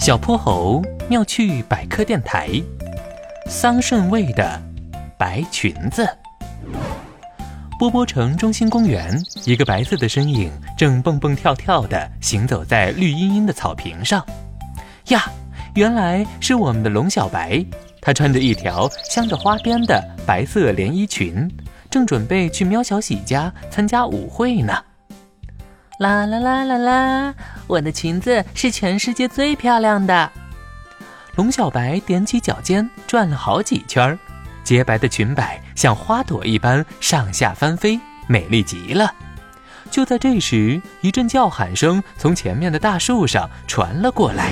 小泼猴妙趣百科电台，桑葚味的白裙子。波波城中心公园，一个白色的身影正蹦蹦跳跳地行走在绿茵茵的草坪上。呀，原来是我们的龙小白，他穿着一条镶着花边的白色连衣裙，正准备去喵小喜家参加舞会呢。啦啦啦啦啦！我的裙子是全世界最漂亮的。龙小白踮起脚尖转了好几圈，洁白的裙摆像花朵一般上下翻飞，美丽极了。就在这时，一阵叫喊声从前面的大树上传了过来：“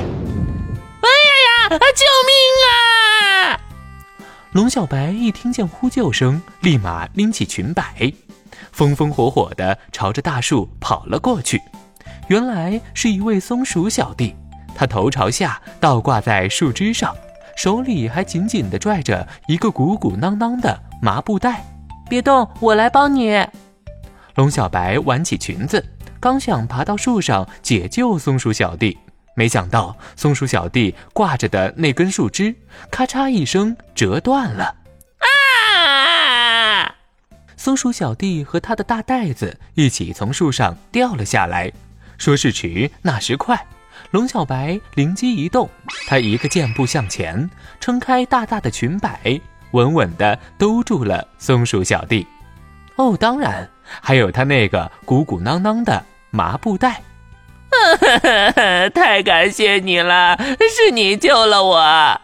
哎呀呀！救命啊！”龙小白一听见呼救声，立马拎起裙摆。风风火火地朝着大树跑了过去，原来是一位松鼠小弟，他头朝下倒挂在树枝上，手里还紧紧地拽着一个鼓鼓囊囊的麻布袋。别动，我来帮你。龙小白挽起裙子，刚想爬到树上解救松鼠小弟，没想到松鼠小弟挂着的那根树枝咔嚓一声折断了。啊松鼠小弟和他的大袋子一起从树上掉了下来。说时迟，那时快，龙小白灵机一动，他一个箭步向前，撑开大大的裙摆，稳稳地兜住了松鼠小弟。哦，当然还有他那个鼓鼓囊囊的麻布袋。太感谢你了，是你救了我。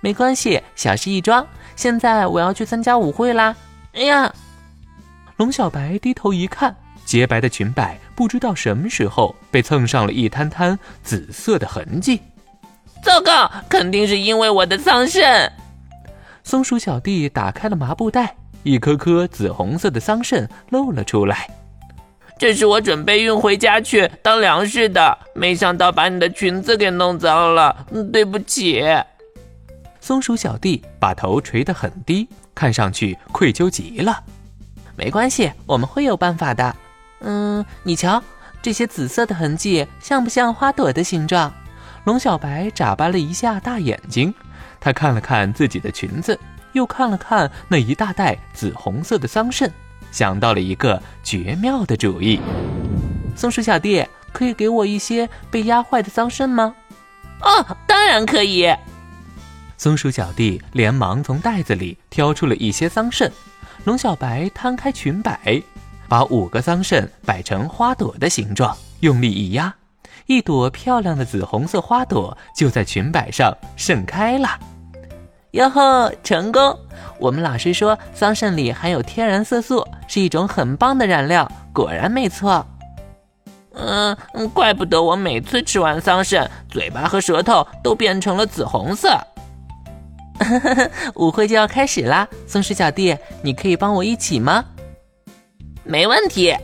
没关系，小事一桩。现在我要去参加舞会啦。哎呀！龙小白低头一看，洁白的裙摆不知道什么时候被蹭上了一滩滩紫色的痕迹。糟糕，肯定是因为我的桑葚。松鼠小弟打开了麻布袋，一颗颗紫红色的桑葚露了出来。这是我准备运回家去当粮食的，没想到把你的裙子给弄脏了，对不起。松鼠小弟把头垂得很低，看上去愧疚极了。没关系，我们会有办法的。嗯，你瞧，这些紫色的痕迹像不像花朵的形状？龙小白眨巴了一下大眼睛，他看了看自己的裙子，又看了看那一大袋紫红色的桑葚，想到了一个绝妙的主意。松鼠小弟，可以给我一些被压坏的桑葚吗？哦，当然可以。松鼠小弟连忙从袋子里挑出了一些桑葚。龙小白摊开裙摆，把五个桑葚摆成花朵的形状，用力一压，一朵漂亮的紫红色花朵就在裙摆上盛开了。哟吼，成功！我们老师说桑葚里含有天然色素，是一种很棒的染料，果然没错。嗯，怪不得我每次吃完桑葚，嘴巴和舌头都变成了紫红色。舞会就要开始啦，松鼠小弟，你可以帮我一起吗？没问题。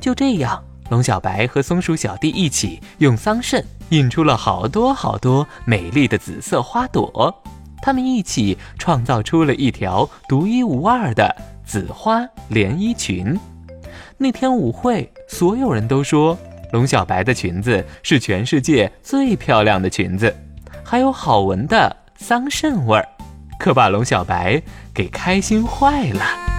就这样，龙小白和松鼠小弟一起用桑葚印出了好多好多美丽的紫色花朵，他们一起创造出了一条独一无二的紫花连衣裙。那天舞会，所有人都说龙小白的裙子是全世界最漂亮的裙子，还有好闻的。桑葚味儿，可把龙小白给开心坏了。